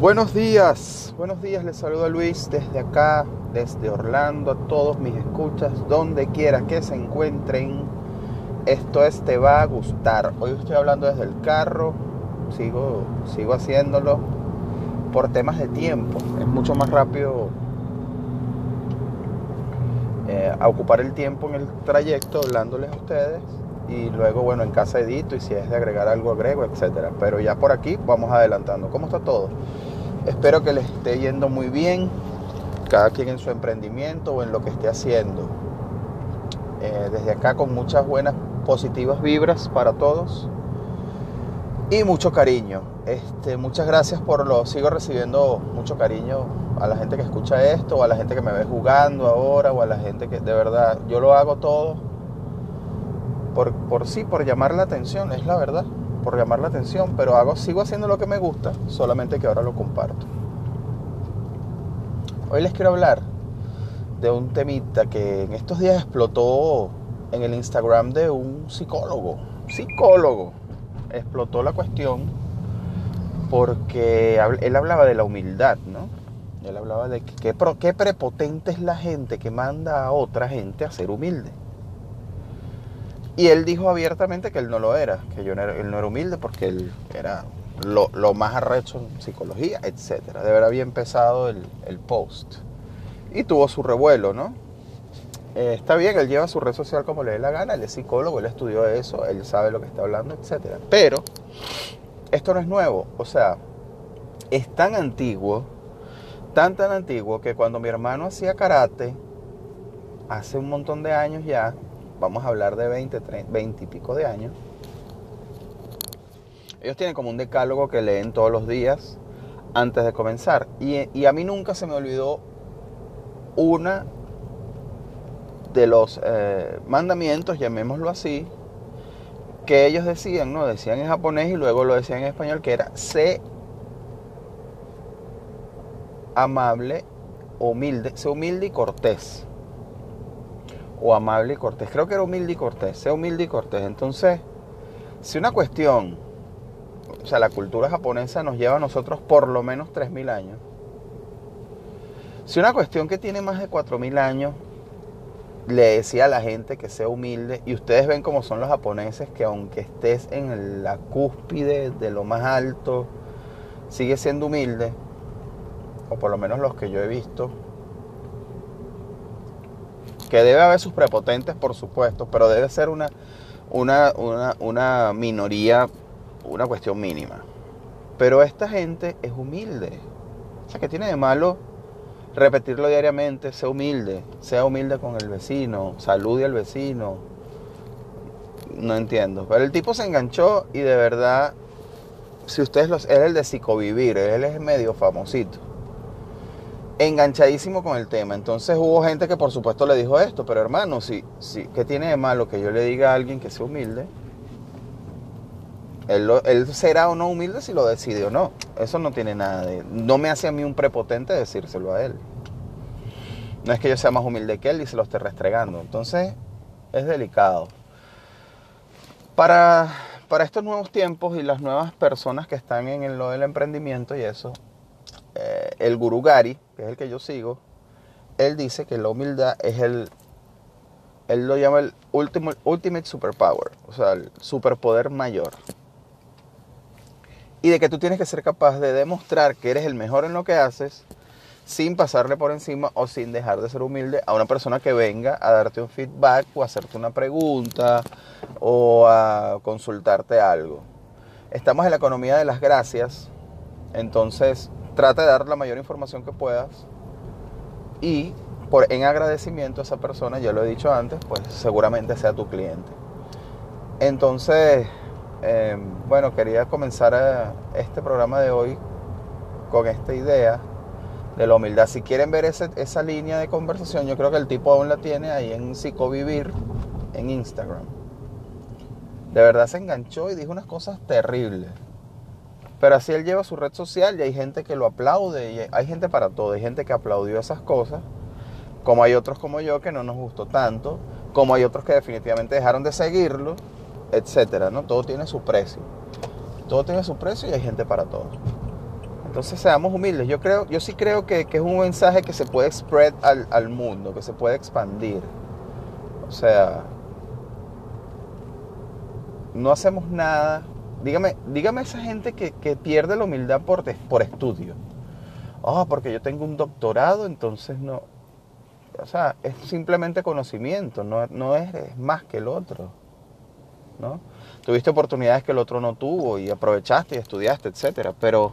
Buenos días, buenos días, les saluda Luis desde acá, desde Orlando, a todos mis escuchas, donde quiera que se encuentren. Esto es Te va a gustar. Hoy estoy hablando desde el carro, sigo, sigo haciéndolo por temas de tiempo. Es mucho más rápido eh, a ocupar el tiempo en el trayecto hablándoles a ustedes y luego, bueno, en casa edito y si es de agregar algo agrego, etcétera. Pero ya por aquí vamos adelantando. ¿Cómo está todo? Espero que les esté yendo muy bien, cada quien en su emprendimiento o en lo que esté haciendo. Eh, desde acá con muchas buenas, positivas vibras para todos y mucho cariño. Este, muchas gracias por lo, sigo recibiendo mucho cariño a la gente que escucha esto, o a la gente que me ve jugando ahora, o a la gente que de verdad, yo lo hago todo por, por sí, por llamar la atención, es la verdad por llamar la atención, pero hago, sigo haciendo lo que me gusta, solamente que ahora lo comparto. Hoy les quiero hablar de un temita que en estos días explotó en el Instagram de un psicólogo, psicólogo, explotó la cuestión porque él hablaba de la humildad, ¿no? Él hablaba de qué prepotente es la gente que manda a otra gente a ser humilde. Y él dijo abiertamente que él no lo era, que yo no era, él no era humilde porque él era lo, más arrecho en psicología, etc. De verdad había empezado el, post. Y tuvo su revuelo, ¿no? Eh, está bien, él lleva su red social como le dé la gana, él es psicólogo, él estudió eso, él sabe lo que está hablando, etc. Pero esto no es nuevo, o sea, es tan antiguo, tan tan antiguo que cuando mi hermano hacía karate, hace un montón de años ya, vamos a hablar de 20, 30, 20 y pico de años, ellos tienen como un decálogo que leen todos los días antes de comenzar. Y, a mí nunca se me olvidó una de los eh, mandamientos, llamémoslo así, que ellos decían, ¿no? Decían en japonés y luego lo decían en español, que era sé amable, humilde, sé humilde y cortés o amable y cortés. Creo que era humilde y cortés, sea humilde y cortés. Entonces, si una cuestión, o sea, la cultura japonesa nos lleva a nosotros por lo menos 3.000 años, si una cuestión que tiene más de 4.000 años le decía a la gente que sea humilde, y ustedes ven cómo son los japoneses, que aunque estés en la cúspide de lo más alto, sigue siendo humilde, o por lo menos los que yo he visto, que debe haber sus prepotentes, por supuesto, pero debe ser una, una, una, minoría, una cuestión mínima. Pero esta gente es humilde. O sea, que tiene de malo repetirlo diariamente? Sea humilde, sea humilde con el vecino, salude al vecino. No entiendo. Pero el tipo se enganchó y de verdad, si ustedes los... Él es el de psicovivir, él es medio famosito enganchadísimo con el tema. Entonces hubo gente que por supuesto le dijo esto, pero hermano, si, si, ¿qué tiene de malo que yo le diga a alguien que sea humilde? Él, será o no humilde si lo decide o no. Eso no tiene nada de... No me hace a mí un prepotente decírselo a él. No es que yo sea más humilde que él y se lo esté restregando. Entonces es delicado. Para, para estos nuevos tiempos y las nuevas personas que están en lo del emprendimiento y eso, eh, el Guru Gari, que es el que yo sigo, él dice que la humildad es el, él lo llama el ultimate, ultimate superpower, o sea, el superpoder mayor. Y de que tú tienes que ser capaz de demostrar que eres el mejor en lo que haces sin pasarle por encima o sin dejar de ser humilde a una persona que venga a darte un feedback o hacerte una pregunta o a consultarte algo. Estamos en la economía de las gracias, entonces trata de dar la mayor información que puedas y por, en agradecimiento a esa persona, ya lo he dicho antes, pues seguramente sea tu cliente. Entonces, eh, bueno, quería comenzar eh, este programa de hoy con esta idea de la humildad. Si quieren ver esa línea de conversación, yo creo que el tipo aún la tiene ahí en Psicovivir, en Instagram. De verdad se enganchó y dijo unas cosas terribles. Pero así él lleva su red social y hay gente que lo aplaude, y hay gente para todo, hay gente que aplaudió esas cosas, como hay otros como yo que no nos gustó tanto, como hay otros que definitivamente dejaron de seguirlo, etcétera, ¿no? Todo tiene su precio. Todo tiene su precio y hay gente para todo. Entonces seamos humildes. Yo creo, yo sí creo que, es un mensaje que se puede spread al, al, mundo, que se puede expandir. O sea, no hacemos nada. Dígame, dígame esa gente que, pierde la humildad por, por estudio. Oh, porque yo tengo un doctorado, entonces no. O sea, es simplemente conocimiento, no, no es más que el otro. ¿no? Tuviste oportunidades que el otro no tuvo y aprovechaste y estudiaste, etcétera, pero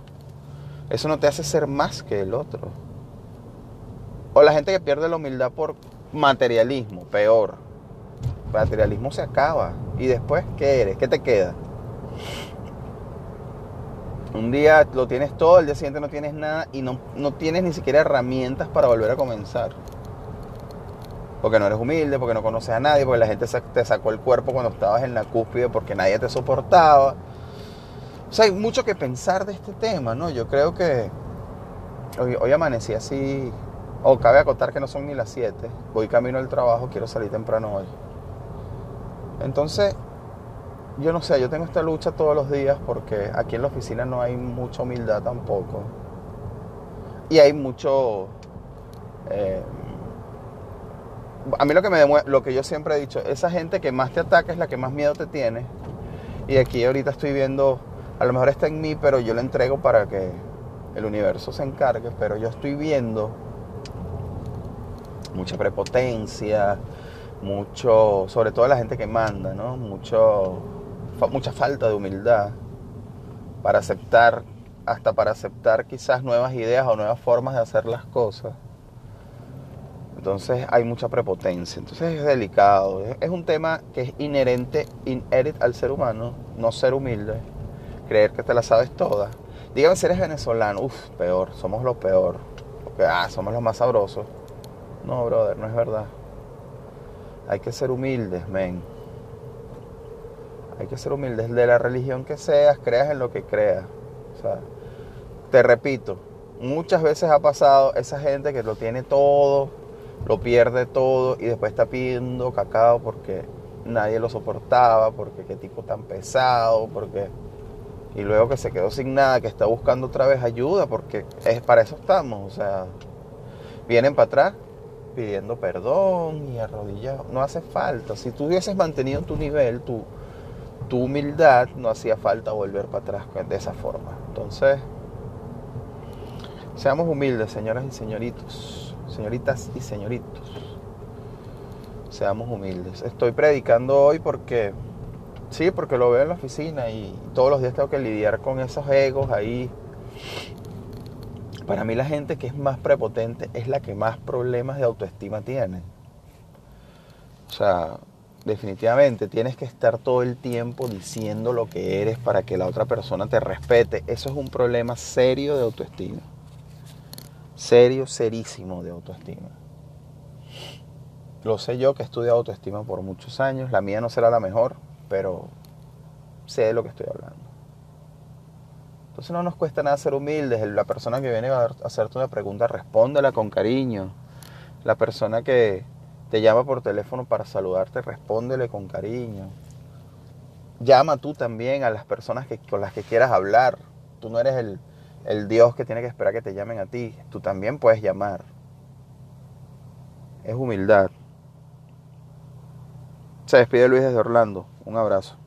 eso no te hace ser más que el otro. O la gente que pierde la humildad por materialismo, peor. Materialismo se acaba. ¿Y después qué eres? ¿Qué te queda? Un día lo tienes todo, el día siguiente no tienes nada y no, no tienes ni siquiera herramientas para volver a comenzar. Porque no eres humilde, porque no conoces a nadie, porque la gente te sacó el cuerpo cuando estabas en la cúspide, porque nadie te soportaba o sea, hay mucho que pensar de este tema, ¿no? Yo creo que hoy, amanecí así, o cabe acotar que no son ni las 7, voy camino al trabajo, quiero salir temprano hoy. Entonces, yo no sé, yo tengo esta lucha todos los días porque aquí en la oficina no hay mucha humildad tampoco. Y hay mucho... Eh, a mí lo que me lo que yo siempre he dicho, esa gente que más te ataca es la que más miedo te tiene. Y aquí ahorita estoy viendo a lo mejor está en mí, pero yo lo entrego para que el universo se encargue, pero yo estoy viendo mucha prepotencia, mucho, sobre todo la gente que manda, ¿no? Mucho, mucha falta de humildad para aceptar, hasta para aceptar quizás nuevas ideas o nuevas formas de hacer las cosas. Entonces hay mucha prepotencia, entonces es delicado, es un tema que es inherente, inherente al ser humano, no ser humilde creer que te la sabes toda. Dígame si eres venezolano, uff, peor, somos lo peor. Porque, ah, somos los más sabrosos. No, brother, no es verdad. Hay que ser humildes, men. Hay que ser humildes. De la religión que seas, creas en lo que creas. O sea, te repito, muchas veces ha pasado esa gente que lo tiene todo, lo pierde todo y después está pidiendo cacao porque nadie lo soportaba, porque qué tipo tan pesado, porque y luego que se quedó sin nada, que está buscando otra vez ayuda, porque es para eso estamos, o sea, vienen para atrás pidiendo perdón y arrodillados, no hace falta, si tú hubieses mantenido tu nivel, tu, tu humildad, no hacía falta volver para atrás de esa forma. Entonces, seamos humildes, señoras y señoritos, señoritas y señoritos, seamos humildes. Estoy predicando hoy porque Sí, porque lo veo en la oficina y todos los días tengo que lidiar con esos egos ahí. Para mí la gente que es más prepotente es la que más problemas de autoestima tiene. O sea, definitivamente tienes que estar todo el tiempo diciendo lo que eres para que la otra persona te respete. Eso es un problema serio de autoestima. Serio, serísimo de autoestima. Lo sé yo que he estudiado autoestima por muchos años. La mía no será la mejor, pero sé de lo que estoy hablando. Entonces no nos cuesta nada ser humildes. La persona que viene a hacerte una pregunta, respóndela con cariño. La persona que te llama por teléfono para saludarte, respóndele con cariño. Llama tú también a las personas que, con las que quieras hablar. Tú no eres el, el Dios que tiene que esperar que te llamen a ti. Tú también puedes llamar. Es humildad. Se despide Luis desde Orlando. Un abrazo.